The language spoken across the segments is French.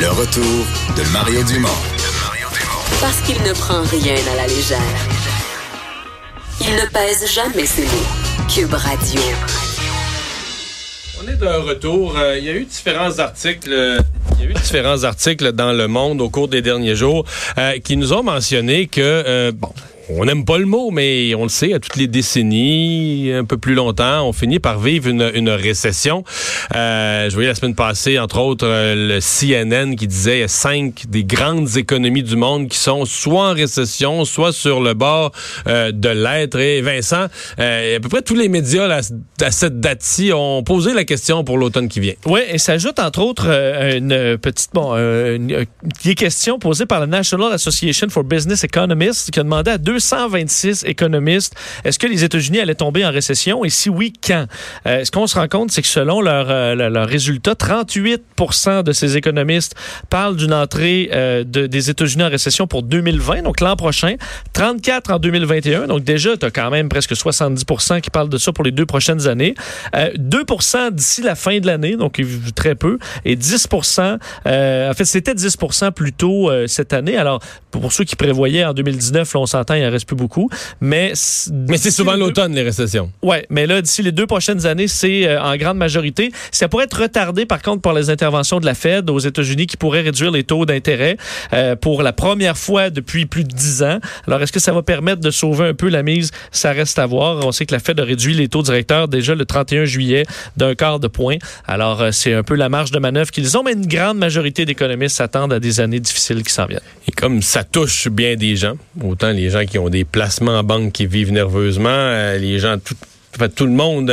Le retour de Mario Dumont. Parce qu'il ne prend rien à la légère. Il ne pèse jamais ses mots. Cube Radio. On est de retour. Euh, il y a eu différents articles. euh, il y a eu différents articles dans le monde au cours des derniers jours euh, qui nous ont mentionné que euh, bon. On n'aime pas le mot, mais on le sait, à toutes les décennies, un peu plus longtemps, on finit par vivre une, une récession. Euh, je voyais la semaine passée, entre autres, euh, le CNN qui disait cinq des grandes économies du monde qui sont soit en récession, soit sur le bord euh, de l'être. Et Vincent, euh, à peu près tous les médias à cette date-ci ont posé la question pour l'automne qui vient. Oui, et s'ajoute entre autres euh, une petite bon, euh, une, euh, qui est question posée par la National Association for Business Economists qui a demandé à 226 économistes est-ce que les États-Unis allaient tomber en récession? Et si oui, quand? Euh, Ce qu'on se rend compte, c'est que selon leurs euh, leur- leurs résultats, 38% de ces économistes parlent d'une entrée euh, de- des États-Unis en récession pour 2020, donc l'an prochain, 34 en 2021, donc déjà, tu as quand même presque 70 qui parlent de ça pour les deux prochaines années. Euh, 2% d'ici la fin de l'année, donc très peu, et 10 euh, en fait, c'était 10 plus tôt euh, cette année. Alors, pour ceux qui prévoyaient en 2019, là, on s'entend, en reste plus beaucoup. Mais, Mais c'est souvent l'automne, les récessions. Ouais, mais là, d'ici les deux prochaines années, c'est euh, en grande majorité. Ça pourrait être retardé, par contre, par les interventions de la Fed aux États-Unis qui pourraient réduire les taux d'intérêt euh, pour la première fois depuis plus de dix ans. Alors, est-ce que ça va permettre de sauver un peu la mise? Ça reste à voir. On sait que la Fed a réduit les taux directeurs déjà le 31 juillet d'un quart de point. Alors, euh, c'est un peu la marge de manœuvre qu'ils ont, mais une grande majorité d'économistes s'attendent à des années difficiles qui s'en viennent. Et comme ça touche bien des gens, autant les gens qui ont des placements en banque qui vivent nerveusement, euh, les gens tout le monde,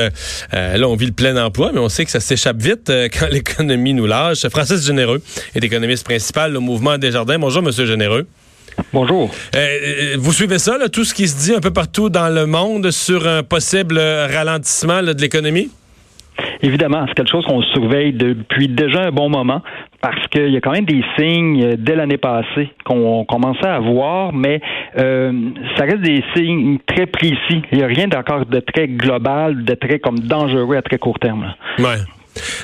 euh, là, on vit le plein emploi, mais on sait que ça s'échappe vite euh, quand l'économie nous lâche. Francis Généreux est économiste principal au mouvement Desjardins. Bonjour, Monsieur Généreux. Bonjour. Euh, vous suivez ça, là, tout ce qui se dit un peu partout dans le monde sur un possible ralentissement là, de l'économie? Évidemment, c'est quelque chose qu'on surveille depuis déjà un bon moment parce qu'il y a quand même des signes euh, dès l'année passée qu'on commençait à voir, mais euh, ça reste des signes très précis. Il n'y a rien d'encore de très global, de très comme dangereux à très court terme.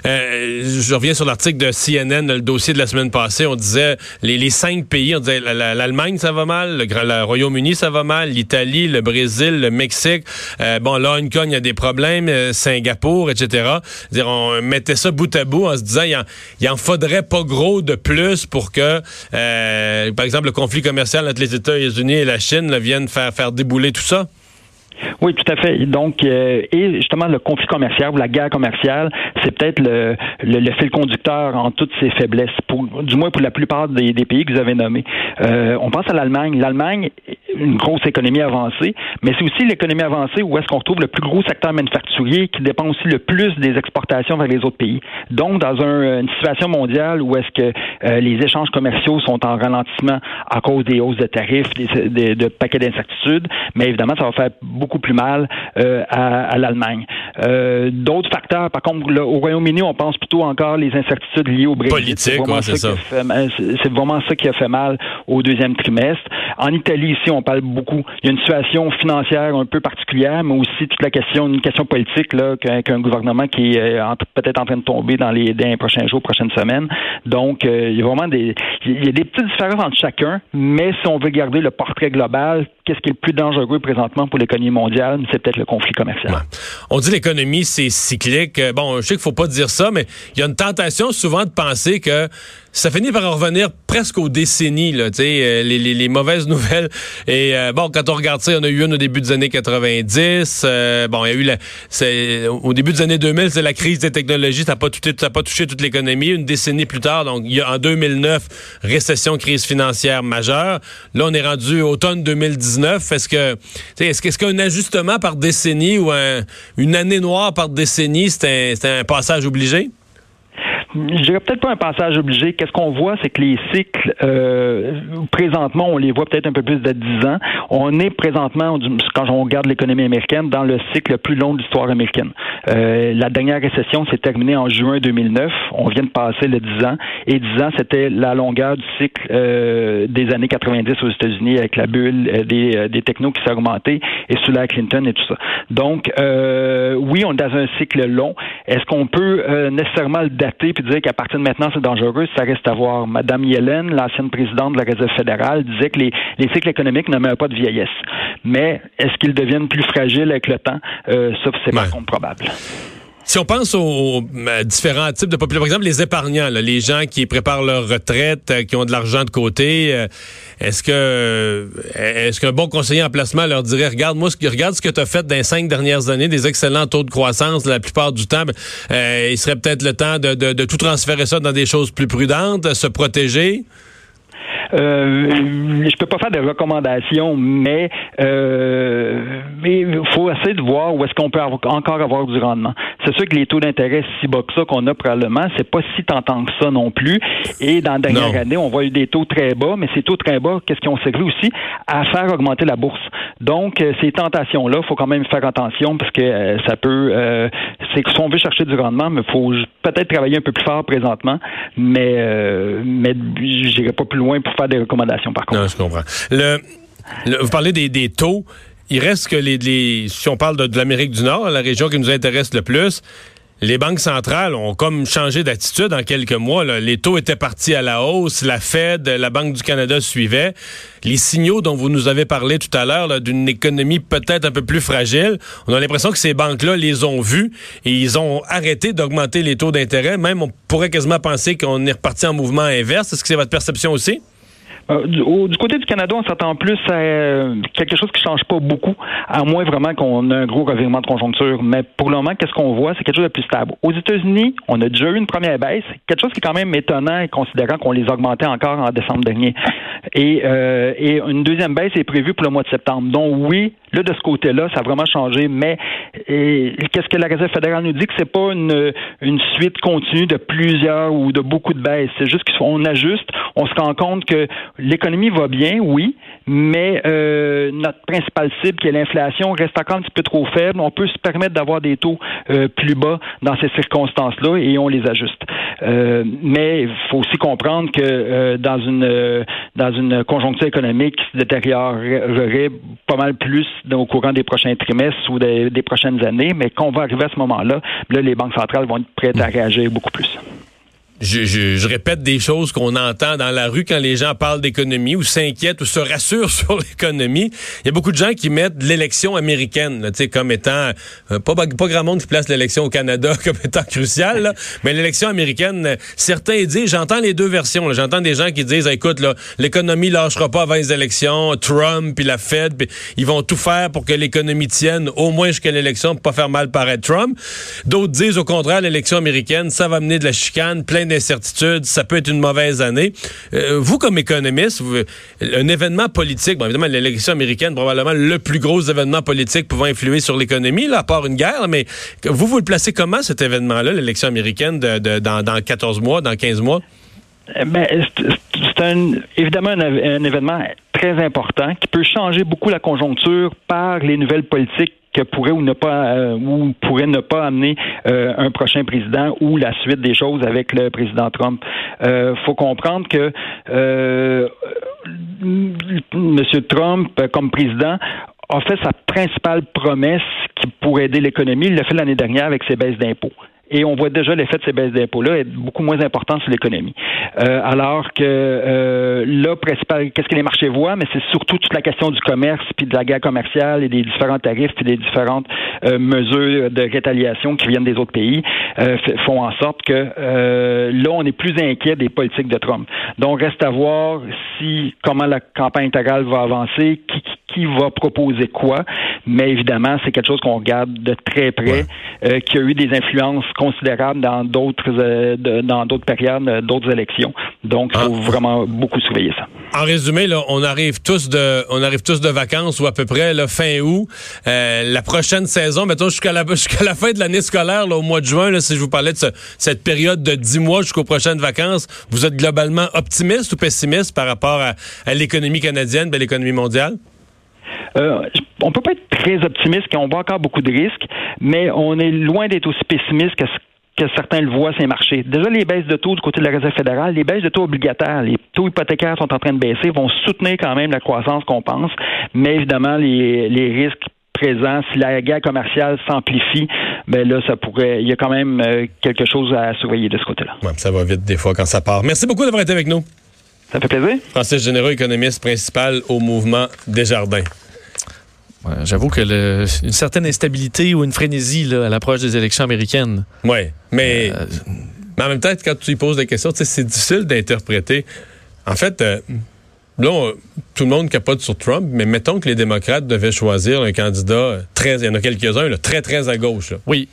Euh, je reviens sur l'article de CNN, le dossier de la semaine passée. On disait les, cinq pays, on disait la- la- l'Allemagne, ça va mal, le, Royaume-Uni, ça va mal, l'Italie, le Brésil, le Mexique. Euh, bon, là, Hong Kong, il y a des problèmes, euh, Singapour, etc. Dire, on mettait ça bout à bout en se disant, il en, en faudrait pas gros de plus pour que, euh, par exemple, le conflit commercial entre les États-Unis et la Chine vienne faire, faire débouler tout ça. Oui, tout à fait. Donc, euh, et justement, le conflit commercial ou la guerre commerciale, c'est peut-être le, fil conducteur en toutes ses faiblesses, pour, du moins pour la plupart des, des pays que vous avez nommés. Euh, on pense à l'Allemagne. L'Allemagne, une grosse économie avancée, mais c'est aussi l'économie avancée où est-ce qu'on retrouve le plus gros secteur manufacturier qui dépend aussi le plus des exportations vers les autres pays. Donc, dans un- une situation mondiale où est-ce que euh, les échanges commerciaux sont en ralentissement à cause des hausses de tarifs, des, de paquets d'incertitudes, mais évidemment, ça va faire beaucoup plus mal euh, à l'Allemagne. Euh, D'autres facteurs, par contre, là, au Royaume-Uni, on pense plutôt encore les incertitudes liées au Brexit. Politique, vraiment ouais, c'est a ça. vraiment ça qui a fait mal au deuxième trimestre. En Italie, ici, on parle beaucoup. Il y a une situation financière un peu particulière, mais aussi toute la question, une question politique, là, qu'un gouvernement qui est euh, peut-être en train de tomber dans les, dans les prochains jours, prochaines semaines. Donc, euh, il y a vraiment des, il y a des petites différences entre chacun, mais si on veut garder le portrait global, qu'est-ce qui est le plus dangereux présentement pour l'économie mondiale, c'est peut-être le conflit commercial. Ouais. On dit l'économie, c'est cyclique. Euh, Bon, je sais qu'il faut pas dire ça, mais il y a une tentation souvent de penser que ça finit par en revenir presque aux décennies, là, euh, les, les- les mauvaises nouvelles. Et euh, bon, quand on regarde ça, il y en a eu une au début des années 90. euh, bon, il y a eu la, au début des années 2000, c'est la crise des technologies. Ça n'a pas, a pas touché toute l'économie. Une décennie plus tard, donc y a en 2009, récession, crise financière majeure. Là, on est rendu automne 2019. Est-ce que, est-ce, est-ce qu'un ajustement par décennie ou un- une année noire par décennie, c'est un passage obligé? Je dirais peut-être pas un passage obligé. Qu'est-ce qu'on voit, c'est que les cycles, euh, présentement, on les voit peut-être un peu plus de 10 ans. On est présentement, quand on regarde l'économie américaine, dans le cycle le plus long de l'histoire américaine. Euh, la dernière récession s'est terminée en juin 2009. On vient de passer le 10 ans. Et 10 ans, c'était la longueur du cycle euh, des années 90 aux États-Unis avec la bulle euh, des, euh, des technos qui s'est augmentée et sous la Clinton et tout ça. Donc, euh, oui, on est dans un cycle long. Est-ce qu'on peut nécessairement le dater? Puis dire qu'à partir de maintenant, c'est dangereux, ça reste à voir. Madame Yellen, l'ancienne présidente de la Réserve fédérale, disait que les, les cycles économiques ne meurent pas de vieillesse. Mais est-ce qu'ils deviennent plus fragiles avec le temps? Euh, ça, c'est pas probable. Si on pense aux, euh, différents types de populations, par exemple les épargnants, les gens qui préparent leur retraite, euh, qui ont de l'argent de côté, euh, est-ce que est-ce qu'un bon conseiller en placement leur dirait regarde moi regarde ce que tu as fait dans les cinq dernières années, des excellents taux de croissance la plupart du temps, ben, il serait peut-être le temps de, de, tout transférer ça dans des choses plus prudentes, se protéger? Euh, je peux pas faire de recommandations, mais euh, il faut essayer de voir où est-ce qu'on peut encore avoir du rendement. C'est sûr que les taux d'intérêt si bas que ça qu'on a probablement, c'est pas si tentant que ça non plus. Et dans la dernière année, on voit eu des taux très bas, mais ces taux très bas, qu'est-ce qu'ils ont servi aussi? À faire augmenter la bourse. Donc euh, ces tentations-là, il faut quand même faire attention parce que euh, ça peut, euh, c'est que si on veut chercher du rendement, mais faut peut-être travailler un peu plus fort présentement, mais mais j'irai pas plus loin pour faire des recommandations, par contre. Non, je comprends. Vous parlez des, taux. Il reste que les, si on parle de, l'Amérique du Nord, la région qui nous intéresse le plus, les banques centrales ont comme changé d'attitude en quelques mois. Les taux étaient partis à la hausse, la Fed, la Banque du Canada suivait. Les signaux dont vous nous avez parlé tout à l'heure d'une économie peut-être un peu plus fragile, on a l'impression que ces banques-là les ont vus et ils ont arrêté d'augmenter les taux d'intérêt. Même on pourrait quasiment penser qu'on est reparti en mouvement inverse. Est-ce que c'est votre perception aussi? Euh, du, côté du Canada, on s'attend plus à euh, quelque chose qui change pas beaucoup, à moins vraiment qu'on ait un gros revirement de conjoncture. Mais pour le moment, qu'est-ce qu'on voit? C'est quelque chose de plus stable. Aux États-Unis, on a déjà eu une première baisse, quelque chose qui est quand même étonnant, considérant qu'on les augmentait encore en décembre dernier. Et, euh, et une deuxième baisse est prévue pour le mois de septembre. Donc oui, là, de ce côté-là, ça a vraiment changé. Mais qu'est-ce que la Réserve fédérale nous dit? Que c'est pas une, une suite continue de plusieurs ou de beaucoup de baisses. C'est juste qu'on ajuste. On se rend compte que l'économie va bien, oui, mais euh, notre principale cible, qui est l'inflation, reste encore un petit peu trop faible. On peut se permettre d'avoir des taux euh, plus bas dans ces circonstances-là et on les ajuste. Euh, mais il faut aussi comprendre que dans une dans une conjoncture économique qui se détériorerait pas mal plus au courant des prochains trimestres ou des, des prochaines années, mais qu'on va arriver à ce moment-là, là, les banques centrales vont être prêtes à réagir beaucoup plus je, je, je, répète des choses qu'on entend dans la rue quand les gens parlent d'économie ou s'inquiètent ou se rassurent sur l'économie. Il y a beaucoup de gens qui mettent l'élection américaine là, comme étant euh, pas, pas grand monde qui place l'élection au Canada comme étant cruciale, mais l'élection américaine, certains disent, j'entends les deux versions. J'entends des gens qui disent, écoute, l'économie lâchera pas avant les élections, Trump puis la Fed, pis ils vont tout faire pour que l'économie tienne au moins jusqu'à l'élection pour pas faire mal paraître Trump. D'autres disent au contraire, l'élection américaine, ça va mener de la chicane, plein d'incertitudes, ça peut être une mauvaise année. Euh, vous, comme économiste, un événement politique, bon, évidemment, l'élection américaine, probablement le plus gros événement politique pouvant influer sur l'économie, à part une guerre, mais vous, vous le placez comment, cet événement-là, l'élection américaine, dans, dans 14 mois, dans 15 mois? Eh ben, c'est évidemment un, événement très important qui peut changer beaucoup la conjoncture par les nouvelles politiques que pourrait ou ne pas euh, ou pourrait ne pas amener euh, un prochain président ou la suite des choses avec le président Trump. Euh, faut comprendre que euh, M. Trump, comme président, a fait sa principale promesse qui pourrait aider l'économie. Il l'a fait l'année dernière avec ses baisses d'impôts et on voit déjà l'effet de ces baisses d'impôts-là être beaucoup moins important sur l'économie. Euh, alors que euh, là, qu'est-ce que les marchés voient, mais c'est surtout toute la question du commerce, puis de la guerre commerciale et des différents tarifs, puis des différentes euh, mesures de rétaliation qui viennent des autres pays, euh, font en sorte que euh, là, on est plus inquiet des politiques de Trump. Donc, reste à voir si comment la campagne intégrale va avancer, qui, qui va proposer quoi, mais évidemment, c'est quelque chose qu'on regarde de très près, qui a eu des influences considérable dans d'autres euh, dans d'autres périodes, euh, d'autres élections. Donc, il faut ah. vraiment beaucoup surveiller ça. En résumé, là, on arrive tous de on arrive tous de vacances ou à peu près là, fin août. Euh, la prochaine saison, mettons jusqu'à la jusqu'à la fin de l'année scolaire, là, au mois de juin, là, si je vous parlais de cette période de dix mois jusqu'aux prochaines vacances, vous êtes globalement optimiste ou pessimiste par rapport à, l'économie canadienne, et l'économie mondiale? Euh, on peut pas être très optimiste, qu'on voit encore beaucoup de risques, mais on est loin d'être aussi pessimiste que que certains le voient ces marchés. Déjà, les baisses de taux du côté de la Réserve fédérale, les baisses de taux obligataires, les taux hypothécaires sont en train de baisser, vont soutenir quand même la croissance qu'on pense, mais évidemment, les, les risques présent. Si la guerre commerciale s'amplifie, ben là, ça pourrait. Il y a quand même euh, quelque chose à surveiller de ce côté-là. Ouais, ça va vite des fois quand ça part. Merci beaucoup d'avoir été avec nous. Ça fait plaisir. Francis Généreux, économiste principal au mouvement Desjardins. Ouais, J'avoue que le- une certaine instabilité ou une frénésie là, à l'approche des élections américaines. Oui, mais, Euh, mais en même temps, quand tu y poses des questions, c'est difficile d'interpréter. En fait, euh, là, on- tout le monde capote sur Trump, mais mettons que les démocrates devaient choisir un candidat euh, très, il y en a quelques-uns, très, très à gauche. là. oui.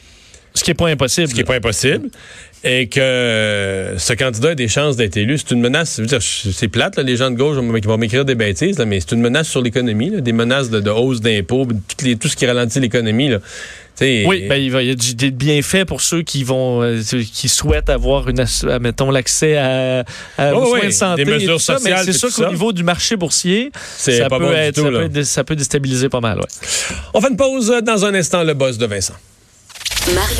Ce qui n'est pas impossible. ce qui n'est pas impossible, et que euh, ce candidat a des chances d'être élu. C'est une menace, c'est plate, là, les gens de gauche vont, vont m'écrire des bêtises, là, mais c'est une menace sur l'économie, des menaces de, de hausse d'impôts, tout, ce qui ralentit l'économie. Oui, ben, il va- il y a des bienfaits pour ceux qui vont, euh, qui souhaitent avoir une, euh, mettons, l'accès à, à- Oh, aux oui, soins de santé. des et mesures ça, sociales, mais c'est sûr qu'au niveau du marché boursier, ça, pas peut bon être, du tout. ça, là. peut être- ça peut déstabiliser pas mal. Ouais. On fait une pause dans un instant, le boss de Vincent. Mario